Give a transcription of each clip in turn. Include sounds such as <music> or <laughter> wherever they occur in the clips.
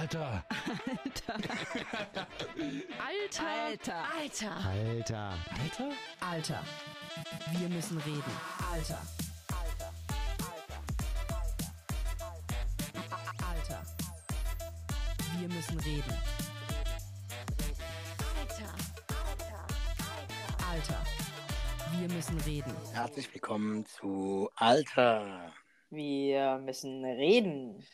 Alter. <laughs> Alter. Alter. Alter. Alter. Alter? Alter. Wir müssen reden. Alter. Alter. Wir müssen reden. Alter. Alter. Wir müssen reden. Herzlich willkommen zu Alter. Wir müssen reden.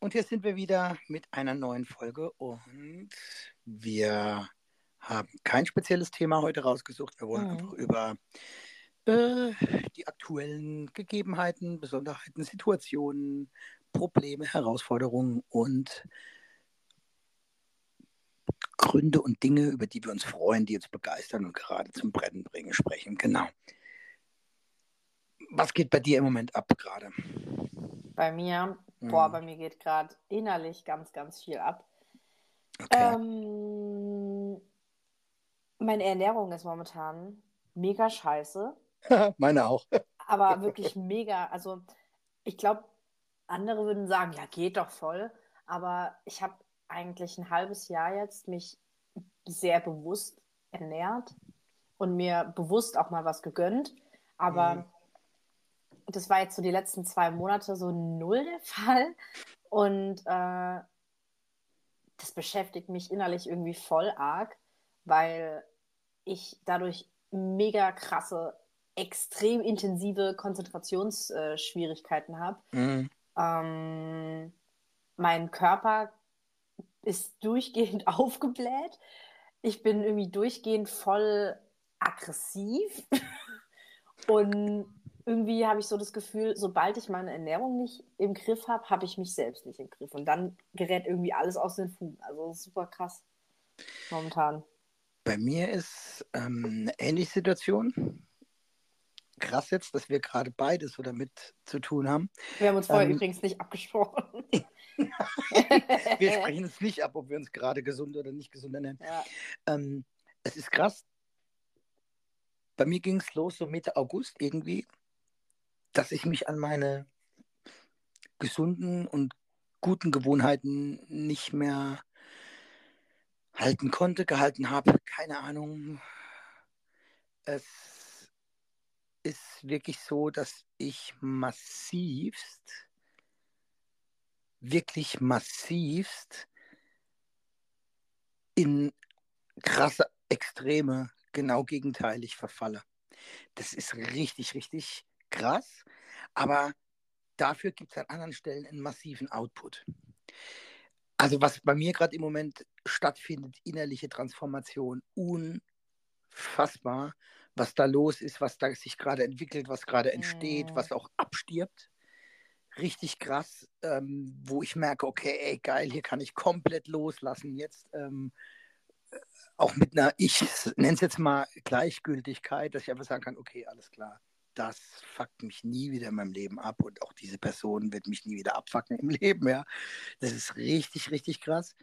Und hier sind wir wieder mit einer neuen Folge und wir haben kein spezielles Thema heute rausgesucht. Wir wollen Mhm. einfach über äh, die aktuellen Gegebenheiten, Besonderheiten, Situationen, Probleme, Herausforderungen und Gründe und Dinge, über die wir uns freuen, die uns begeistern und gerade zum Brennen bringen, sprechen. Genau. Was geht bei dir im Moment ab gerade? Bei mir, boah, Mhm. bei mir geht gerade innerlich ganz, ganz viel ab. Okay. Ähm, meine Ernährung ist momentan mega scheiße, <laughs> Meine auch. aber <laughs> wirklich mega. Also, ich glaube, andere würden sagen, ja, geht doch voll. Aber ich habe eigentlich ein halbes Jahr jetzt mich sehr bewusst ernährt und mir bewusst auch mal was gegönnt. Aber Mhm. Das war jetzt so die letzten zwei Monate so null der <laughs> Fall. Und äh, das beschäftigt mich innerlich irgendwie voll arg, weil ich dadurch mega krasse, extrem intensive Konzentrationsschwierigkeiten habe. Mhm. Ähm, mein Körper ist durchgehend <laughs> aufgebläht. Ich bin irgendwie durchgehend voll aggressiv. <laughs> Und irgendwie habe ich so das Gefühl, sobald ich meine Ernährung nicht im Griff habe, habe ich mich selbst nicht im Griff. Und dann gerät irgendwie alles aus den Fugen. Also super krass momentan. Bei mir ist ähm, eine ähnliche Situation. Krass jetzt, dass wir gerade beides so damit zu tun haben. Wir haben uns vorher Ähm, übrigens nicht abgesprochen. <laughs> Wir sprechen uns nicht ab, ob wir uns gerade gesund oder nicht gesund ernähren. Ja. Ähm, es ist krass. Bei mir ging es los so Mitte August irgendwie, dass ich mich an meine gesunden und guten Gewohnheiten nicht mehr halten konnte, gehalten habe. Keine Ahnung. Es ist wirklich so, dass ich massivst, wirklich massivst in krasse Extreme genau gegenteilig verfalle. Das ist richtig, richtig krass, aber dafür gibt es an anderen Stellen einen massiven Output. Also was bei mir gerade im Moment stattfindet, innerliche Transformation, unfassbar, was da los ist, was da sich gerade entwickelt, was gerade entsteht, Mhm. was auch abstirbt. Richtig krass, ähm, wo ich merke, okay, ey, geil, hier kann ich komplett loslassen jetzt. Ähm, auch mit einer, ich nenne es jetzt mal Gleichgültigkeit, dass ich einfach sagen kann, okay, alles klar, das fuckt mich nie wieder in meinem Leben ab und auch diese Person wird mich nie wieder abfucken im <laughs> Leben, ja. Das ist richtig, richtig krass.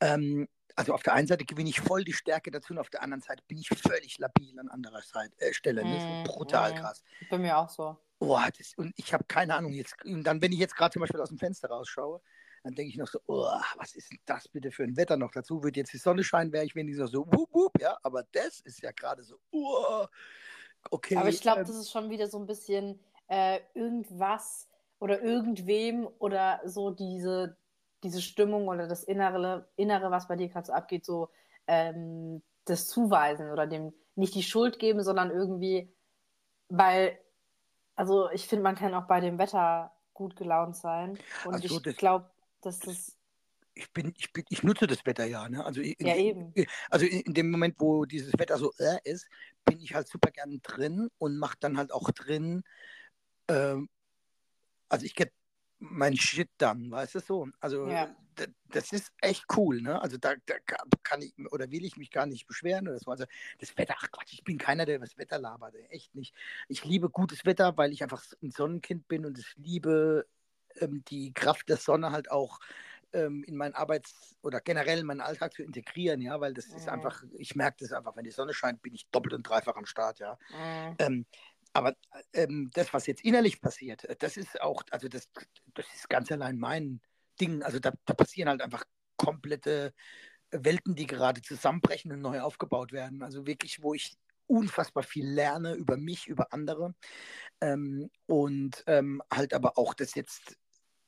Ähm, also auf der einen Seite gewinne ich voll die Stärke dazu und auf der anderen Seite bin ich völlig labil an anderer Seite, äh, Stelle. Ne? Das Mm, ist brutal mm. krass. Bei mir auch so. Boah, das, und ich habe keine Ahnung jetzt. Und dann, wenn ich jetzt gerade zum Beispiel aus dem Fenster rausschaue, dann denke ich noch so, oh, was ist denn das bitte für ein Wetter noch dazu? Würde jetzt die Sonne scheinen, wäre ich wenigstens so, wup, wup, ja, aber das ist ja gerade so, oh, okay. Aber ich glaube, ähm, das ist schon wieder so ein bisschen äh, irgendwas oder irgendwem oder so diese, diese Stimmung oder das Innere, Innere, was bei dir gerade so abgeht, so ähm, das Zuweisen oder dem nicht die Schuld geben, sondern irgendwie, weil, also ich finde, man kann auch bei dem Wetter gut gelaunt sein. Und Ach so, ich glaube, dass das, ich bin, ich bin, ich nutze das Wetter ja, ne? Also in, Ja, eben. Also in, dem Moment, wo dieses Wetter so äh, ist, bin ich halt super gern drin und mache dann halt auch drin, ähm, also ich get mein Shit dann, weißt du so? Also Ja. das ist echt cool, ne? Also da, da ka- kann ich oder will ich mich gar nicht beschweren oder so. Also das Wetter, ach Quatsch, ich bin keiner, der das Wetter labert, echt nicht. Ich liebe gutes Wetter, weil ich einfach ein Sonnenkind bin und ich liebe ähm, die Kraft der Sonne halt auch ähm, in meinen Arbeits- oder generell in meinen Alltag zu integrieren, ja, weil das ist Mhm. einfach, ich merke das einfach, wenn die Sonne scheint, bin ich doppelt und dreifach am Start, ja. mh, Ähm, aber ähm, das, was jetzt innerlich passiert, äh, das ist auch, also das, das ist ganz allein mein Dingen. Also da, da passieren halt einfach komplette Welten, die gerade zusammenbrechen und neu aufgebaut werden. Also wirklich, wo ich unfassbar viel lerne über mich, über andere ähm, und ähm, halt aber auch das jetzt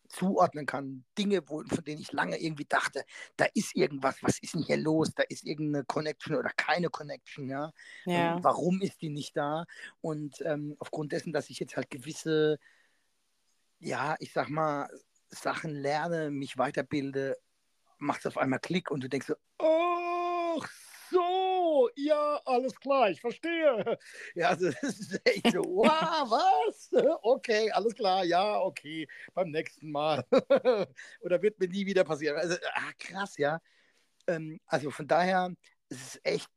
zuordnen kann. Dinge, wo, von denen ich lange irgendwie dachte, da ist irgendwas, was ist denn hier los? Da ist irgendeine Connection oder keine Connection, ja. Ja. Ähm, warum ist die nicht da? Und ähm, aufgrund dessen, dass ich jetzt halt gewisse, ja, ich sag mal, Sachen lerne, mich weiterbilde, macht es auf einmal Klick und du denkst so, ach so, ja, alles klar, ich verstehe. <laughs> Ja, also das ist echt so, <laughs> wow, was? <laughs> Okay, alles klar, ja, okay, beim nächsten Mal. Oder wird mir nie wieder passieren. Also, ah, krass, ja. Ähm, also von daher, es ist echt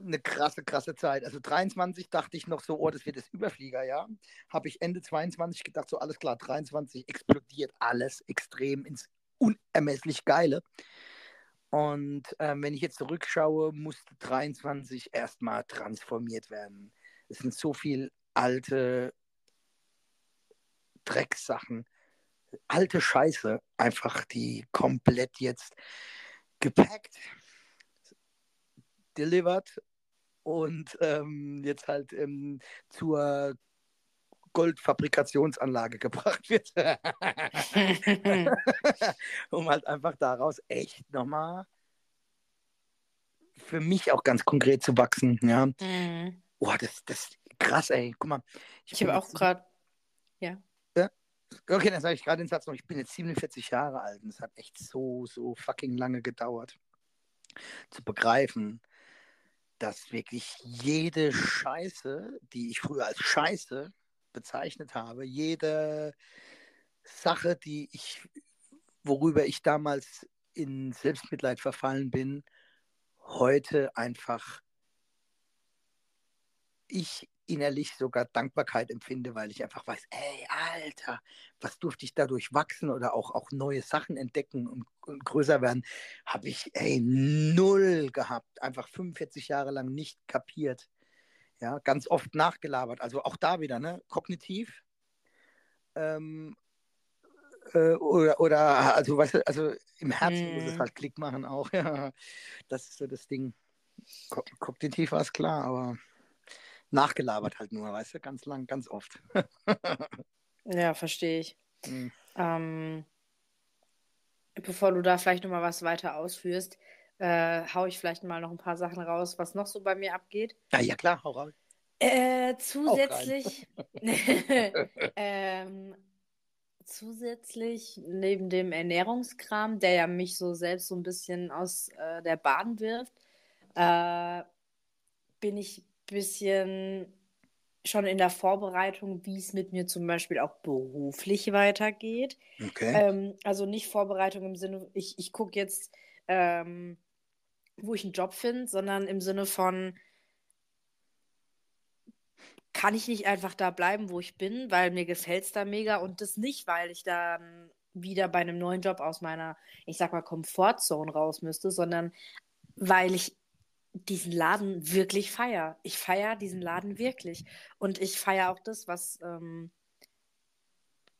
eine krasse, krasse Zeit. Also 23 dachte ich noch so, oh, das wird das Überflieger, ja. Habe ich Ende 22 gedacht, so alles klar, 23 explodiert alles extrem ins unermesslich Geile. Und ähm, wenn ich jetzt zurückschaue, musste 23 erstmal transformiert werden. Es sind so viele alte Drecksachen, alte Scheiße, einfach die komplett jetzt gepackt, delivered und ähm, jetzt halt ähm, zur Goldfabrikationsanlage gebracht wird. <laughs> um halt einfach daraus echt nochmal für mich auch ganz konkret zu wachsen. Ja. Mhm. Oh, das, das krass, ey. Guck mal. Ich habe auch gerade, ja. ja. Okay, dann sage ich gerade den Satz noch. Ich bin jetzt 47 Jahre alt und es hat echt so, so fucking lange gedauert zu begreifen, dass wirklich jede Scheiße, die ich früher als Scheiße bezeichnet habe, jede Sache, die ich, worüber ich damals in Selbstmitleid verfallen bin, heute einfach ich innerlich sogar Dankbarkeit empfinde, weil ich einfach weiß, ey, Alter, was durfte ich dadurch wachsen oder auch, auch neue Sachen entdecken und, und größer werden, habe ich, ey, null gehabt. Einfach 45 Jahre lang nicht kapiert. Ja, ganz oft nachgelabert. Also auch da wieder, ne, kognitiv. Ähm, äh, oder, oder, also, weißt du, also im Herzen muss es Mhm. halt Klick machen auch. <laughs> Ja, das ist so das Ding. Ko kognitiv war es klar, aber nachgelabert halt nur, weißt du, ganz lang, ganz oft. <laughs> Ja, verstehe ich. Mhm. Ähm, bevor du da vielleicht nochmal was weiter ausführst, äh, hau ich vielleicht mal noch ein paar Sachen raus, was noch so bei mir abgeht. Ja, ja klar, hau raus. Äh, zusätzlich, <laughs> <laughs> ähm, zusätzlich neben dem Ernährungskram, der ja mich so selbst so ein bisschen aus äh, der Bahn wirft, äh, bin ich ein bisschen schon in der Vorbereitung, wie es mit mir zum Beispiel auch beruflich weitergeht. Okay. Ähm, also nicht Vorbereitung im Sinne, ich, ich gucke jetzt, ähm, wo ich einen Job finde, sondern im Sinne von, kann ich nicht einfach da bleiben, wo ich bin, weil mir gefällt es da mega und das nicht, weil ich dann wieder bei einem neuen Job aus meiner, ich sag mal, Komfortzone raus müsste, sondern weil ich diesen Laden wirklich feier. Ich feier diesen Laden wirklich. Und ich feier auch das, was, ähm,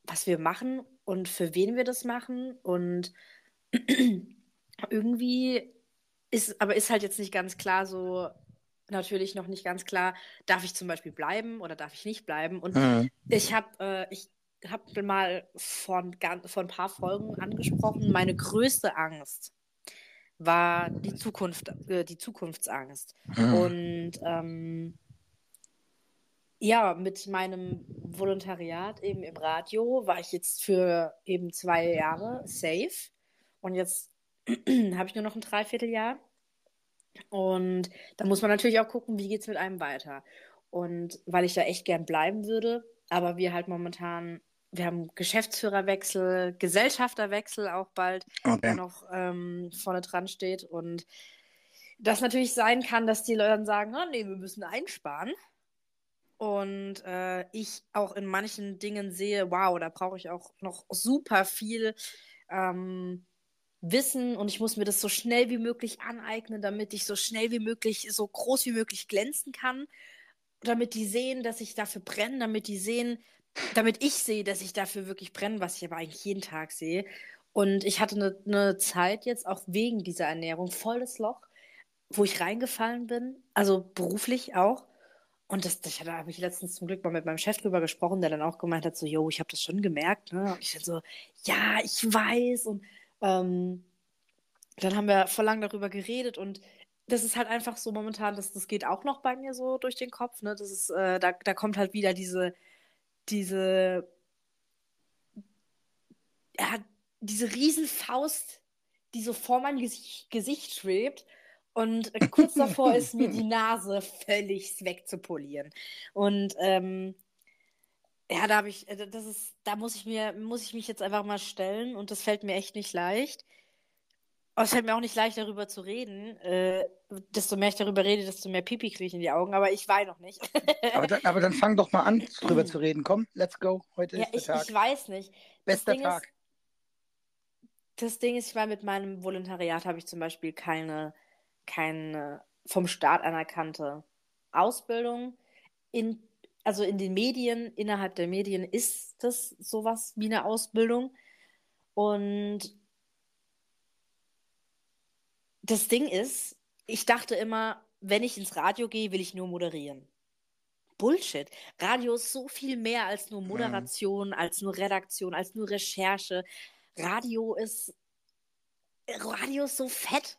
was wir machen und für wen wir das machen. Und <clears throat> irgendwie ist, aber ist halt jetzt nicht ganz klar so, natürlich noch nicht ganz klar, darf ich zum Beispiel bleiben oder darf ich nicht bleiben. Und Mhm. ich habe äh, ich hab mal gan- vor ein paar Folgen angesprochen, meine größte Angst war die Zukunft, äh, die Zukunftsangst. Mhm. Und ähm, ja, mit meinem Volontariat eben im Radio war ich jetzt für eben zwei Jahre safe. Und jetzt <clears throat> habe ich nur noch ein Dreivierteljahr. Und da muss man natürlich auch gucken, wie geht es mit einem weiter. Und weil ich da echt gern bleiben würde, aber wir halt momentan, wir haben Geschäftsführerwechsel, Gesellschafterwechsel auch bald, der Okay. noch ähm, vorne dran steht. Und das natürlich sein kann, dass die Leute dann sagen, oh nee, wir müssen einsparen. Und äh, ich auch in manchen Dingen sehe, wow, da brauche ich auch noch super viel ähm, Wissen und ich muss mir das so schnell wie möglich aneignen, damit ich so schnell wie möglich, so groß wie möglich glänzen kann, damit die sehen, dass ich dafür brenne, damit die sehen, damit ich sehe, dass ich dafür wirklich brenne, was ich aber eigentlich jeden Tag sehe. Und ich hatte eine, eine Zeit jetzt auch wegen dieser Ernährung volles Loch, wo ich reingefallen bin, also beruflich auch. Und das, das da habe ich letztens zum Glück mal mit meinem Chef drüber gesprochen, der dann auch gemeint hat, so, yo, ich habe das schon gemerkt. Ne? Und ich dann so, ja, ich weiß. Und ähm, dann haben wir vor lang darüber geredet und das ist halt einfach so momentan, das, das geht auch noch bei mir so durch den Kopf. Ne? Das ist, äh, da, da kommt halt wieder diese, diese, ja, diese Riesenfaust, die so vor mein Gesicht, Gesicht schwebt und kurz davor ist mir die <laughs> Nase völlig wegzupolieren. Und ähm, ja, da habe ich, äh, das ist, da muss ich mir, muss ich mich jetzt einfach mal stellen und das fällt mir echt nicht leicht. Aber es fällt mir auch nicht leicht, darüber zu reden. Äh, desto mehr ich darüber rede, desto mehr Pipi kriege ich in die Augen, aber ich weine noch nicht. aber, dann, aber, dann, fang doch mal an, darüber zu reden. Komm, let's go. Heute ja, ist der ich, Tag. Ich weiß nicht. Bester Tag. Ist, das Ding ist, ich meine, mit meinem Volontariat habe ich zum Beispiel keine, keine vom Staat anerkannte Ausbildung. In, also in den Medien, innerhalb der Medien ist das sowas wie eine Ausbildung. Und das Ding ist, ich dachte immer, wenn ich ins Radio gehe, will ich nur moderieren. Bullshit. Radio ist so viel mehr als nur Moderation, mhm. als nur Redaktion, als nur Recherche. Radio ist Radio ist so fett.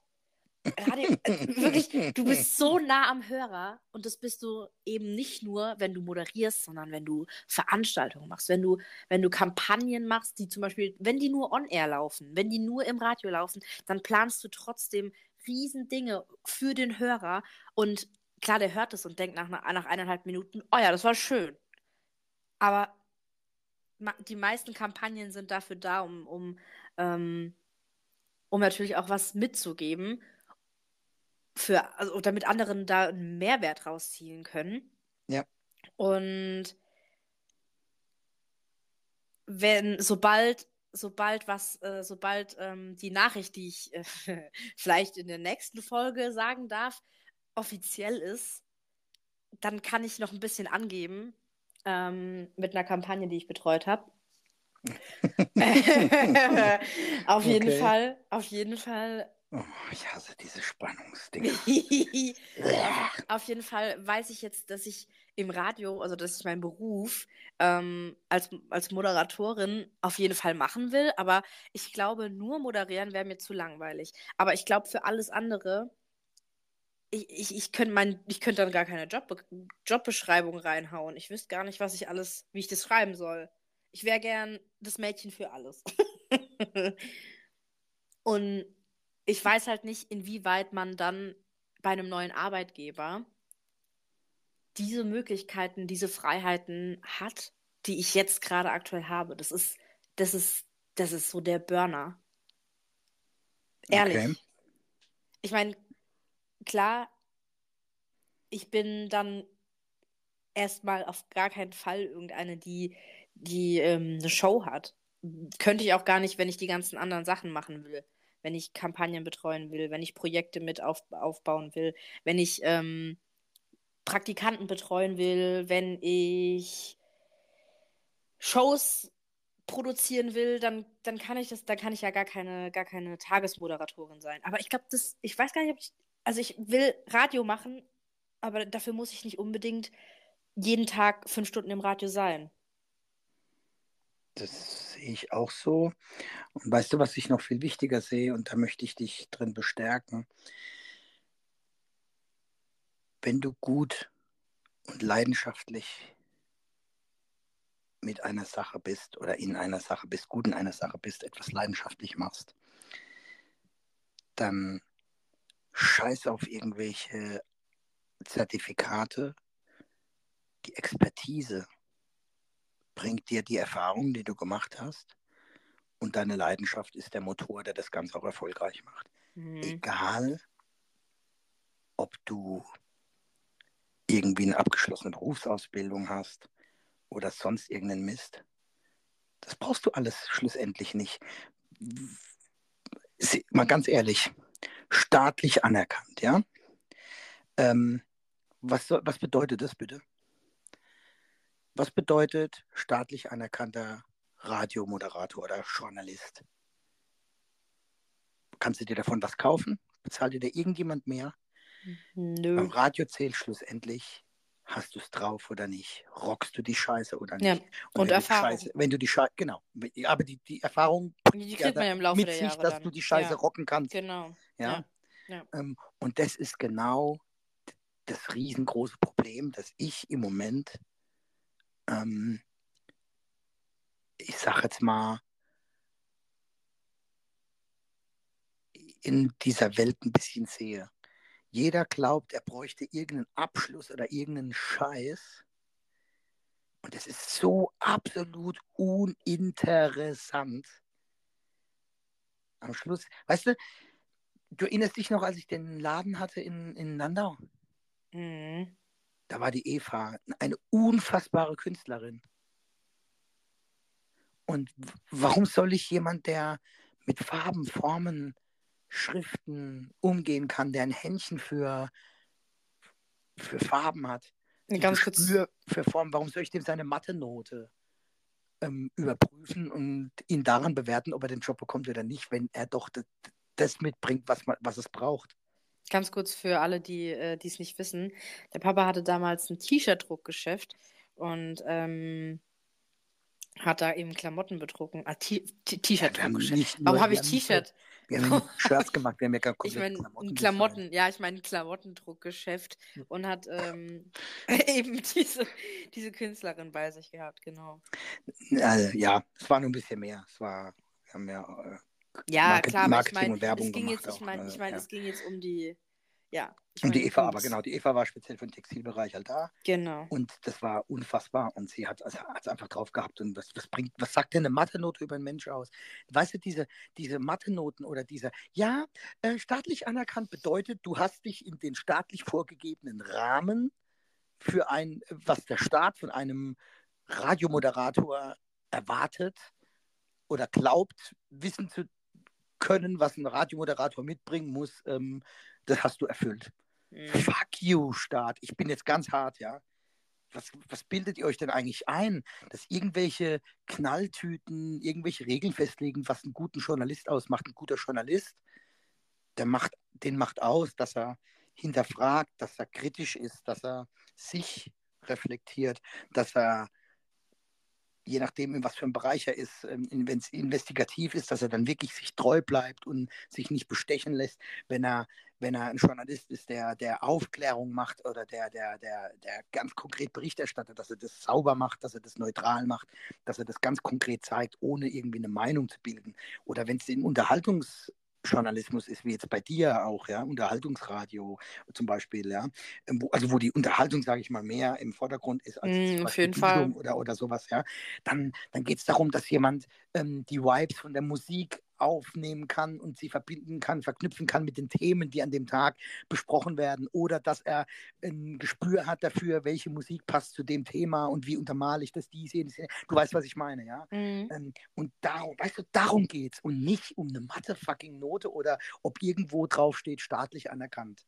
Radio, äh, wirklich, du bist so nah am Hörer und das bist du eben nicht nur, wenn du moderierst, sondern wenn du Veranstaltungen machst, wenn du, wenn du Kampagnen machst, die zum Beispiel, wenn die nur on-air laufen, wenn die nur im Radio laufen, dann planst du trotzdem riesen Dinge für den Hörer und klar, der hört es und denkt nach, nach eineinhalb Minuten, oh ja, das war schön. Aber die meisten Kampagnen sind dafür da, um, um, ähm, um natürlich auch was mitzugeben für, also damit anderen da einen Mehrwert rausziehen können. Ja. Und wenn, sobald, sobald was, äh, sobald ähm, die Nachricht, die ich äh, <laughs> vielleicht in der nächsten Folge sagen darf, offiziell ist, dann kann ich noch ein bisschen angeben ähm, mit einer Kampagne, die ich betreut habe. <laughs> <laughs> auf jeden okay. Fall, auf jeden Fall Oh, ich hasse diese Spannungsdinge. <laughs> Auf jeden Fall weiß ich jetzt, dass ich im Radio, also dass ich meinen Beruf ähm, als, als Moderatorin auf jeden Fall machen will. Aber ich glaube, nur moderieren wäre mir zu langweilig. Aber ich glaube, für alles andere, ich, ich, ich könnte könnte dann gar keine Jobbe Jobbeschreibung reinhauen. Ich wüsste gar nicht, was ich alles, wie ich das schreiben soll. Ich wäre gern das Mädchen für alles. <laughs> Und ich weiß halt nicht, inwieweit man dann bei einem neuen Arbeitgeber diese Möglichkeiten, diese Freiheiten hat, die ich jetzt gerade aktuell habe. Das ist, das ist, das ist so der Burner. Ehrlich. Okay. Ich meine, klar, ich bin dann erstmal auf gar keinen Fall irgendeine, die, die ähm, eine Show hat. Könnte ich auch gar nicht, wenn ich die ganzen anderen Sachen machen will wenn ich Kampagnen betreuen will, wenn ich Projekte mit auf, aufbauen will, wenn ich ähm, Praktikanten betreuen will, wenn ich Shows produzieren will, dann, dann kann ich das, dann kann ich ja gar keine, gar keine Tagesmoderatorin sein. Aber ich glaube, das, ich weiß gar nicht, ob ich, also ich will Radio machen, aber dafür muss ich nicht unbedingt jeden Tag fünf Stunden im Radio sein. Das sehe ich auch so. Und weißt du, was ich noch viel wichtiger sehe, und da möchte ich dich drin bestärken? Wenn du gut und leidenschaftlich mit einer Sache bist oder in einer Sache bist, gut in einer Sache bist, etwas leidenschaftlich machst, dann scheiß auf irgendwelche Zertifikate, die Expertise bringt dir die Erfahrung, die du gemacht hast. Und deine Leidenschaft ist der Motor, der das Ganze auch erfolgreich macht. Mhm. Egal, ob du irgendwie eine abgeschlossene Berufsausbildung hast oder sonst irgendeinen Mist. Das brauchst du alles schlussendlich nicht. Mal ganz ehrlich, staatlich anerkannt, ja? Ähm, was, was bedeutet das bitte? Was bedeutet staatlich anerkannter Radiomoderator oder Journalist? Kannst du dir davon was kaufen? Bezahlt dir da irgendjemand mehr? Nö. Beim Radio zählt schlussendlich, hast du es drauf oder nicht? Rockst du die Scheiße oder nicht? Ja, Und, und wenn du die Erfahrung. Scheiße, wenn du die Scheiße, genau. Aber die, die Erfahrung Die ja kriegt man ja im Laufe mit der sich, Jahre dass dann. du die Scheiße ja, rocken kannst. Genau. Ja. Ja. Ähm, und das ist genau das riesengroße Problem, dass ich im Moment, ähm, ich sag jetzt mal, in dieser Welt ein bisschen sehe. Jeder glaubt, er bräuchte irgendeinen Abschluss oder irgendeinen Scheiß. Und das ist so absolut uninteressant. Am Schluss, weißt du, du erinnerst dich noch, als ich den Laden hatte in, in Landau? Mhm. Da war die Eva eine unfassbare Künstlerin. Und warum soll ich jemand, der mit Farben, Formen, Schriften umgehen kann, der ein Händchen für, für Farben hat, Ganz kurz. Gespür für Formen, warum soll ich dem seine Mathe-Note ähm, überprüfen und ihn daran bewerten, ob er den Job bekommt oder nicht, wenn er doch das, das mitbringt, was, man, was es braucht? Ganz kurz für alle, die äh, es nicht wissen. Der Papa hatte damals ein T-Shirt-Druckgeschäft und ähm, hat da eben Klamotten bedrucken. Ah, T-Shirt-Druckgeschäft. nur- Warum habe ich T-Shirt? Wir haben <laughs> Shirts gemacht, wir haben ja gar Ich meine, Klamotten. Klamotten, ja, ich meine ein Klamottendruckgeschäft und hat ähm, <laughs> eben diese, diese Künstlerin bei sich gehabt, genau. Also, ja, es war nur ein bisschen mehr. Es war, wir haben ja, äh, Ja, Market- klar, aber ich Marketing meine, und Werbung es ging gemacht jetzt, ich meine, äh, ich meine, ja. es ging jetzt um die, ja. Ich und die Eva, aber genau, die Eva war speziell für den Textilbereich halt da Genau. und das war unfassbar und sie hat es also, einfach drauf gehabt und was, was bringt, was sagt denn eine Mathe-Note über einen Mensch aus? Weißt du, diese, diese Mathe-Noten oder diese, ja, äh, staatlich anerkannt bedeutet, du hast dich in den staatlich vorgegebenen Rahmen für ein, was der Staat von einem Radiomoderator erwartet oder glaubt, wissen zu können, was ein Radiomoderator mitbringen muss, ähm, das hast du erfüllt. Mhm. Fuck you, Staat. Ich bin jetzt ganz hart, ja. Was, was bildet ihr euch denn eigentlich ein, dass irgendwelche Knalltüten, irgendwelche Regeln festlegen, was einen guten Journalist ausmacht? Ein guter Journalist, der macht, den macht aus, dass er hinterfragt, dass er kritisch ist, dass er sich reflektiert, dass er je nachdem, in was für einem Bereich er ist, wenn es investigativ ist, dass er dann wirklich sich treu bleibt und sich nicht bestechen lässt, wenn er, wenn er ein Journalist ist, der, der Aufklärung macht oder der, der, der, der ganz konkret Bericht erstattet, dass er das sauber macht, dass er das neutral macht, dass er das ganz konkret zeigt, ohne irgendwie eine Meinung zu bilden. Oder wenn es im Unterhaltungsjournalismus ist, wie jetzt bei dir auch, ja, Unterhaltungsradio zum Beispiel, ja, wo, also wo die Unterhaltung, sage ich mal, mehr im Vordergrund ist als Mm, auf jeden Fall. Oder, oder sowas, ja, dann, dann geht es darum, dass jemand ähm, die Vibes von der Musik aufnehmen kann und sie verbinden kann, verknüpfen kann mit den Themen, die an dem Tag besprochen werden oder dass er ein Gespür hat dafür, welche Musik passt zu dem Thema und wie untermale ich das, dies, jenes. Du weißt, was ich meine, ja? Mhm. Ähm, und darum, weißt du, darum geht's und nicht um eine Mathe-fucking-Note oder ob irgendwo draufsteht, staatlich anerkannt.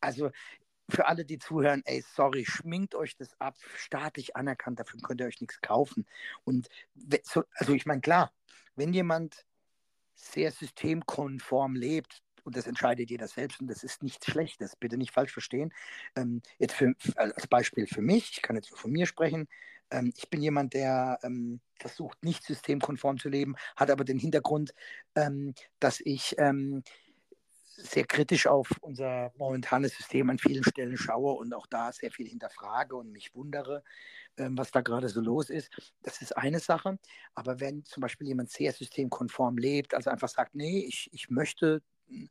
Also für alle, die zuhören, ey, sorry, schminkt euch das ab, staatlich anerkannt, dafür könnt ihr euch nichts kaufen. Und also ich meine, klar, wenn jemand sehr systemkonform lebt, und das entscheidet jeder selbst und das ist nichts Schlechtes, bitte nicht falsch verstehen. Ähm, jetzt für, als Beispiel für mich, ich kann jetzt nur von mir sprechen, ähm, ich bin jemand, der ähm, versucht, nicht systemkonform zu leben, hat aber den Hintergrund, ähm, dass ich ähm, sehr kritisch auf unser momentanes System an vielen Stellen schaue und auch da sehr viel hinterfrage und mich wundere, ähm, was da gerade so los ist. Das ist eine Sache. Aber wenn zum Beispiel jemand sehr systemkonform lebt, also einfach sagt, nee, ich, ich möchte äh,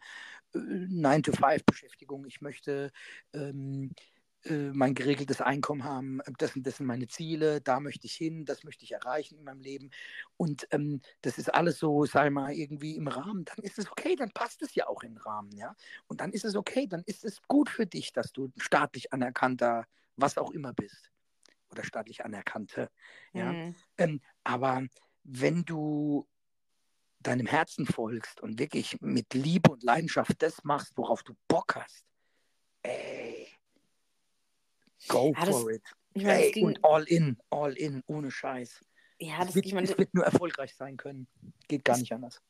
9-to-5-Beschäftigung, ich möchte ähm, äh, mein geregeltes Einkommen haben, das, sind- das sind meine Ziele, da möchte ich hin, das möchte ich erreichen in meinem Leben. Und ähm, das ist alles so, sei mal, irgendwie im Rahmen, dann ist es okay, dann passt es ja auch in den Rahmen, ja. Und dann ist es okay, dann ist es gut für dich, dass du staatlich anerkannter, was auch immer bist. Oder staatlich anerkannte. Ja. Mhm. Ähm, aber wenn du deinem Herzen folgst und wirklich mit Liebe und Leidenschaft das machst, worauf du Bock hast, ey, go Ja, das- for it. Ich meine, Ey, ging, und all in, all in, ohne Scheiß. ja, es, das, wird, ich meine, es wird nur erfolgreich sein können. Geht gar Es- nicht anders.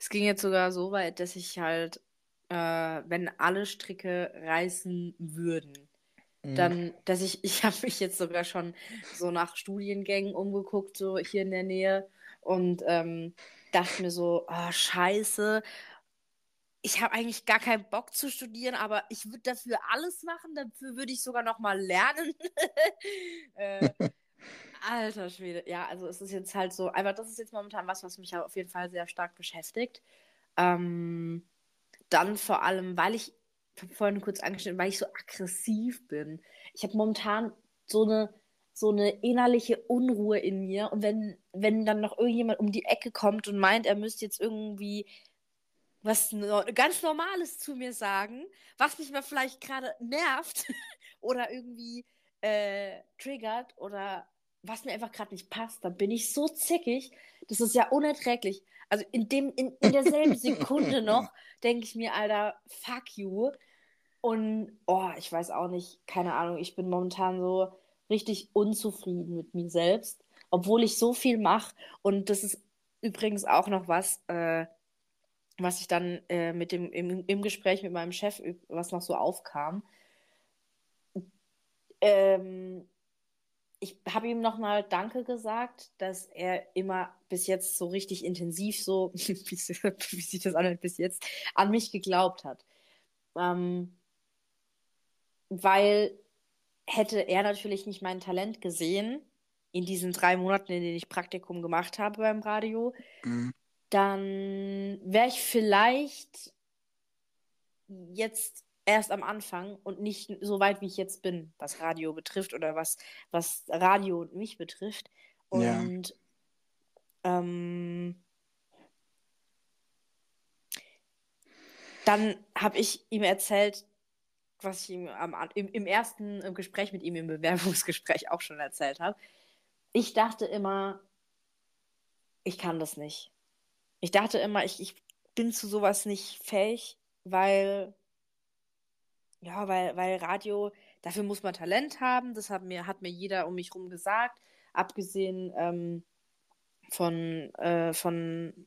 Es ging jetzt sogar so weit, dass ich halt, äh, wenn alle Stricke reißen würden, Mhm. dann, dass ich, ich habe mich jetzt sogar schon so nach Studiengängen umgeguckt, so hier in der Nähe und ähm, dachte mir so, ah, scheiße, ich habe eigentlich gar keinen Bock zu studieren, aber ich würde dafür alles machen, dafür würde ich sogar noch mal lernen. <laughs> äh, alter Schwede, ja, also es ist jetzt halt so, aber das ist jetzt momentan was, was mich auf jeden Fall sehr stark beschäftigt. Ähm, dann vor allem, weil ich ich habe vorhin kurz angeschnitten, weil ich so aggressiv bin. Ich habe momentan so eine, so eine innerliche Unruhe in mir. Und wenn, wenn dann noch irgendjemand um die Ecke kommt und meint, er müsste jetzt irgendwie was no ganz Normales zu mir sagen, was mich mal vielleicht gerade nervt <laughs> oder irgendwie äh, triggert oder was mir einfach gerade nicht passt, dann bin ich so zickig, das ist ja unerträglich. Also in dem, in, in derselben Sekunde <laughs> noch denke ich mir, Alter, fuck you. Und oh, ich weiß auch nicht, keine Ahnung, ich bin momentan so richtig unzufrieden mit mir selbst, obwohl ich so viel mache. Und das ist übrigens auch noch was, äh, was ich dann äh, mit dem, im, im Gespräch mit meinem Chef, was noch so aufkam. Ähm, ich habe ihm nochmal Danke gesagt, dass er immer bis jetzt so richtig intensiv, so <laughs> wie, sich das anhört, bis jetzt an mich geglaubt hat. Ähm, weil hätte er natürlich nicht mein Talent gesehen, in diesen drei Monaten, in denen ich Praktikum gemacht habe beim Radio, Mhm. Dann wäre ich vielleicht jetzt erst am Anfang und nicht so weit, wie ich jetzt bin, was Radio betrifft oder was, was Radio und mich betrifft. Ja. Und ähm, dann habe ich ihm erzählt, was ich ihm am, im, im ersten Gespräch mit ihm, im Bewerbungsgespräch auch schon erzählt habe. Ich dachte immer, ich kann das nicht. Ich dachte immer, ich, ich bin zu sowas nicht fähig, weil, ja, weil, weil Radio, dafür muss man Talent haben. Das hat mir, hat mir jeder um mich rum gesagt. Abgesehen ähm, von, äh, von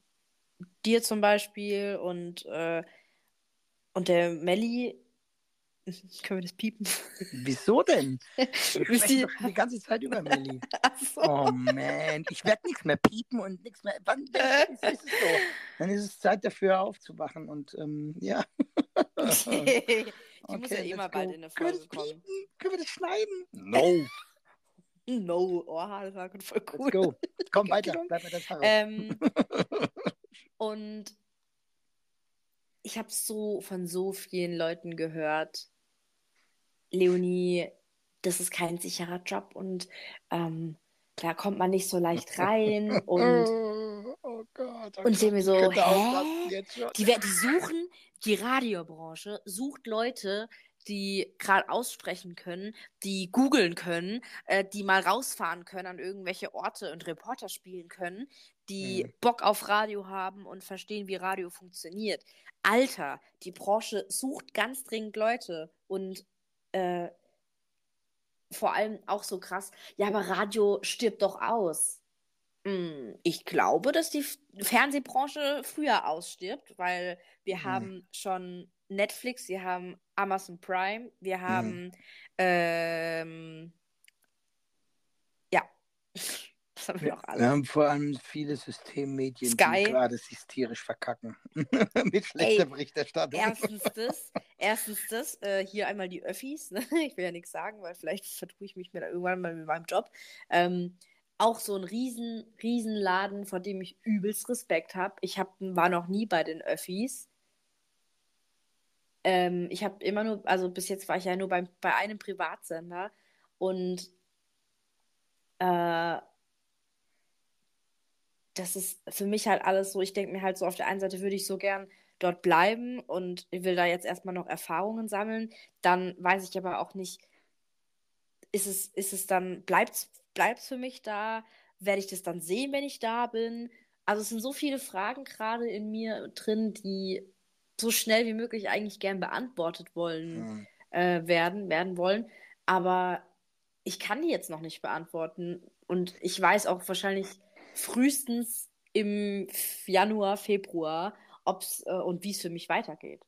dir zum Beispiel und, äh, und der Melli. Können wir das piepen? Wieso denn? <laughs> Wir sprechen doch die ganze Zeit über Melli. Achso. Oh man, ich werde nichts mehr piepen und nichts mehr. Wann dann ist es so? Dann ist es Zeit dafür aufzuwachen und ähm, ja. <laughs> Die muss ja Okay, eh mal let's bald in eine Können wir Folge das kommen. piepen? Können wir das schneiden? No. No, oh, das war gut, voll Let's cool. go. Komm <laughs> weiter, bleib mit der Sache. Ähm, und ich habe so von so vielen Leuten gehört, Leonie, das ist kein sicherer Job und ähm, da kommt man nicht so leicht rein <laughs> und oh, Gott. Und ich denk mir so, hä? die, die suchen, die Radiobranche sucht Leute, die gerade aussprechen können, die googeln können, äh, die mal rausfahren können an irgendwelche Orte und Reporter spielen können, die Mhm. Bock auf Radio haben und verstehen, wie Radio funktioniert. Alter, die Branche sucht ganz dringend Leute und äh, vor allem auch so krass, ja, aber Radio stirbt doch aus. Hm, Ich glaube, dass die Fernsehbranche früher ausstirbt, weil wir Hm. haben schon Netflix, wir haben Amazon Prime, wir Hm. haben ähm, ja, das haben wir auch alle. Wir haben vor allem viele Systemmedien, Sky. die gerade sich tierisch verkacken. <laughs> Mit schlechter Ey, Berichterstattung. Erstens das, erstens das, äh, hier einmal die Öffis, ne? <laughs> Ich will ja nichts sagen, weil vielleicht vertue ich mich mir da irgendwann mal mit meinem Job. Ähm, auch so ein riesen, riesen Laden, vor dem ich übelst Respekt habe. Ich hab, war noch nie bei den Öffis. Ähm, ich habe immer nur, also bis jetzt war ich ja nur beim, bei einem Privatsender und äh, das ist für mich halt alles so, ich denke mir halt so, auf der einen Seite würde ich so gern dort bleiben und ich will da jetzt erstmal noch Erfahrungen sammeln. Dann weiß ich aber auch nicht, ist es, ist es dann, bleibt's, bleibt's für mich da? Werde ich das dann sehen, wenn ich da bin? Also es sind so viele Fragen gerade in mir drin, die so schnell wie möglich eigentlich gern beantwortet wollen Hm. äh, werden, werden wollen. Aber ich kann die jetzt noch nicht beantworten. Und ich weiß auch wahrscheinlich frühestens im Januar, Februar, ob's äh, und wie es für mich weitergeht.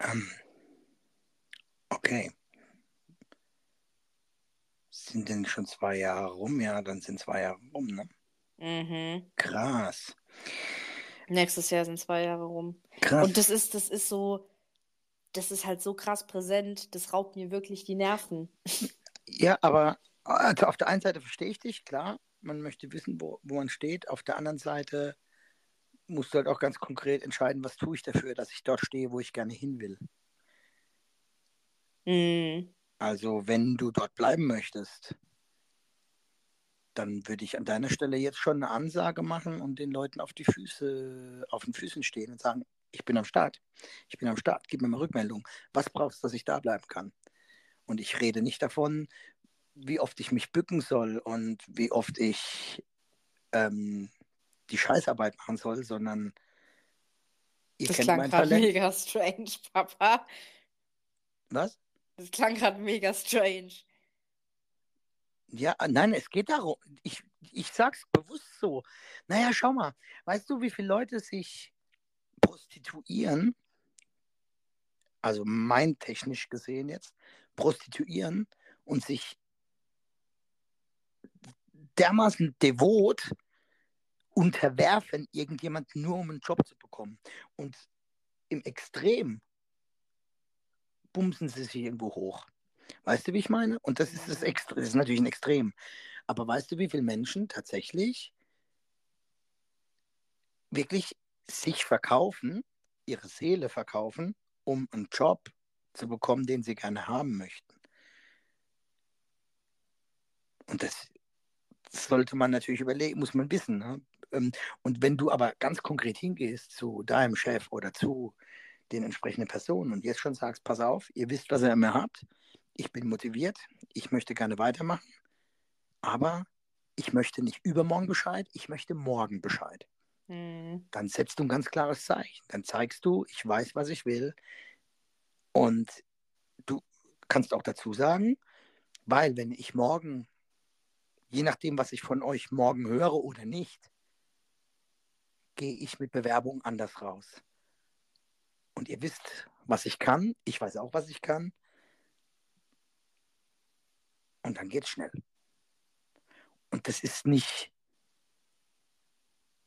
Ähm, okay. Sind denn schon zwei Jahre rum? Ja, dann sind zwei Jahre rum, ne? Mhm. Krass. Nächstes Jahr sind zwei Jahre rum. Krass. Und das ist, das ist so, das ist halt so krass präsent, das raubt mir wirklich die Nerven. Ja, aber also auf der einen Seite verstehe ich dich, klar. Man möchte wissen, wo, wo man steht. Auf der anderen Seite musst du halt auch ganz konkret entscheiden, was tue ich dafür, dass ich dort stehe, wo ich gerne hin will. Mhm. Also, wenn du dort bleiben möchtest, dann würde ich an deiner Stelle jetzt schon eine Ansage machen und den Leuten auf die Füße, auf den Füßen stehen und sagen, ich bin am Start. Ich bin am Start. Gib mir mal Rückmeldung. Was brauchst du, dass ich da bleiben kann? Und ich rede nicht davon, wie oft ich mich bücken soll und wie oft ich ähm, die Scheißarbeit machen soll, sondern ihr Das kennt klang mein gerade Talent. mega strange, <laughs> Papa. Was? Das klang gerade mega strange. Ja, nein, es geht darum, ich, ich sag's bewusst so. Naja, schau mal, weißt du, wie viele Leute sich prostituieren? Also mein technisch gesehen jetzt, prostituieren und sich dermaßen devot unterwerfen, irgendjemand nur um einen Job zu bekommen. Und im Extrem bumsen sie sich irgendwo hoch. Weißt du, wie ich meine? Und das ist das Extrem, das ist natürlich ein Extrem. Aber weißt du, wie viele Menschen tatsächlich wirklich sich verkaufen, ihre Seele verkaufen, um einen Job zu bekommen, den sie gerne haben möchten? Und das sollte man natürlich überlegen, muss man wissen. Ne? Ähm, Und wenn du aber ganz konkret hingehst zu deinem Chef oder zu den entsprechenden Personen und jetzt schon sagst, pass auf, ihr wisst, was ihr immer habt, ich bin motiviert, ich möchte gerne weitermachen, aber ich möchte nicht übermorgen Bescheid, ich möchte morgen Bescheid. Mhm. Dann setzt du ein ganz klares Zeichen. Dann zeigst du, ich weiß, was ich will. Und du kannst auch dazu sagen, weil wenn ich morgen, je nachdem, was ich von euch morgen höre oder nicht, gehe ich mit Bewerbung anders raus. Und ihr wisst, was ich kann. Ich weiß auch, was ich kann. Und dann geht's schnell. Und das ist nicht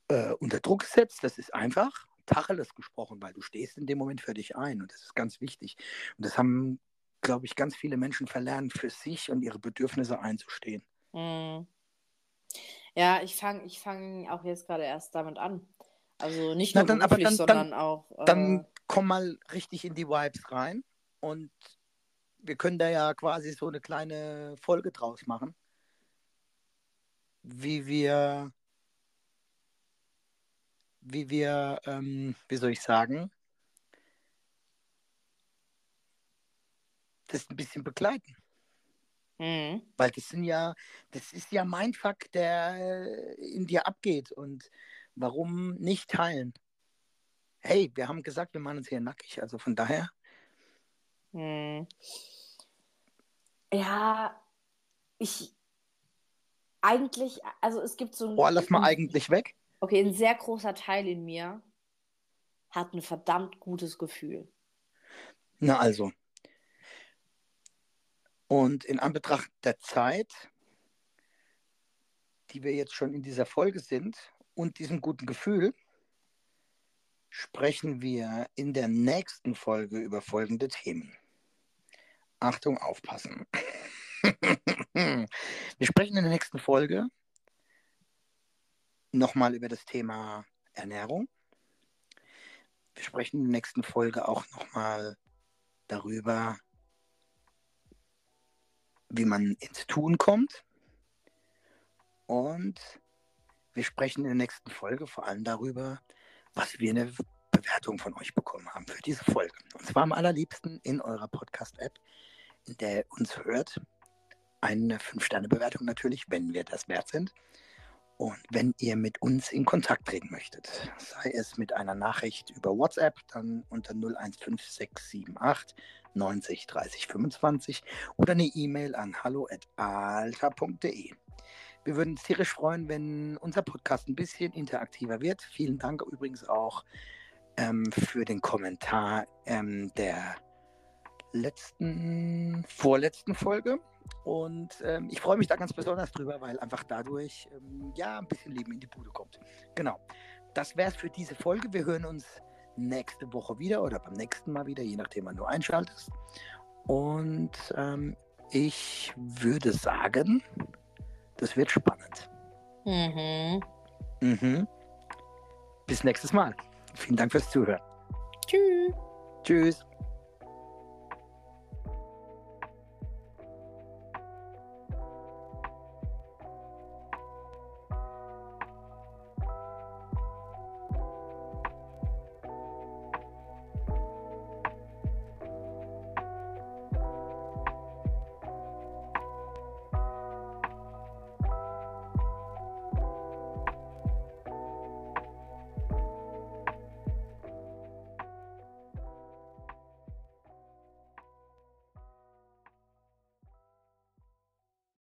äh, unter Druck gesetzt, das ist einfach Tacheles gesprochen, weil du stehst in dem Moment für dich ein und das ist ganz wichtig. Und das haben, glaube ich, ganz viele Menschen verlernt, für sich und ihre Bedürfnisse einzustehen. Mhm. Ja, ich fange ich fang auch jetzt gerade erst damit an. Also nicht Na nur dann, aber beruflich, dann- sondern auch. Äh, Dann komm mal richtig in die Vibes rein und wir können da ja quasi so eine kleine Folge draus machen, wie wir, wie wir, ähm, wie soll ich sagen, das ein bisschen begleiten. Mhm. Weil das sind ja, das ist ja mein Fuck, der äh, in dir abgeht. Und warum nicht teilen? Hey, wir haben gesagt, wir machen uns hier nackig. Also von daher, Hm. Ja, ich eigentlich, also es gibt so ein, boah, lass mal eigentlich weg. Okay, ein sehr großer Teil in mir hat ein verdammt gutes Gefühl. Na also. Und in Anbetracht der Zeit, die wir jetzt schon in dieser Folge sind und diesem guten Gefühl, sprechen wir in der nächsten Folge über folgende Themen. Achtung, aufpassen. <laughs> wir sprechen in der nächsten Folge nochmal über das Thema Ernährung. Wir sprechen in der nächsten Folge auch nochmal darüber, wie man ins Tun kommt. Und wir sprechen in der nächsten Folge vor allem darüber, was wir eine Bewertung von euch bekommen haben für diese Folge. Und zwar am allerliebsten in eurer Podcast-App, in der ihr uns hört. Eine 5-Sterne-Bewertung natürlich, wenn wir das wert sind. Und wenn ihr mit uns in Kontakt treten möchtet, sei es mit einer Nachricht über WhatsApp, dann unter 015678 90 30 25 oder eine E-Mail an hallo.alter.de. Wir würden uns tierisch freuen, wenn unser Podcast ein bisschen interaktiver wird. Vielen Dank übrigens auch ähm, für den Kommentar ähm, der letzten, vorletzten Folge. Und ähm, ich freue mich da ganz besonders drüber, weil einfach dadurch ähm, ja ein bisschen Leben in die Bude kommt. Genau. Das wäre es für diese Folge. Wir hören uns nächste Woche wieder oder beim nächsten Mal wieder, je nachdem, wann du einschaltest. Und ähm, ich würde sagen, das wird spannend. Mhm. Mhm. Bis nächstes Mal. Vielen Dank fürs Zuhören. Tschüss. Tschüss.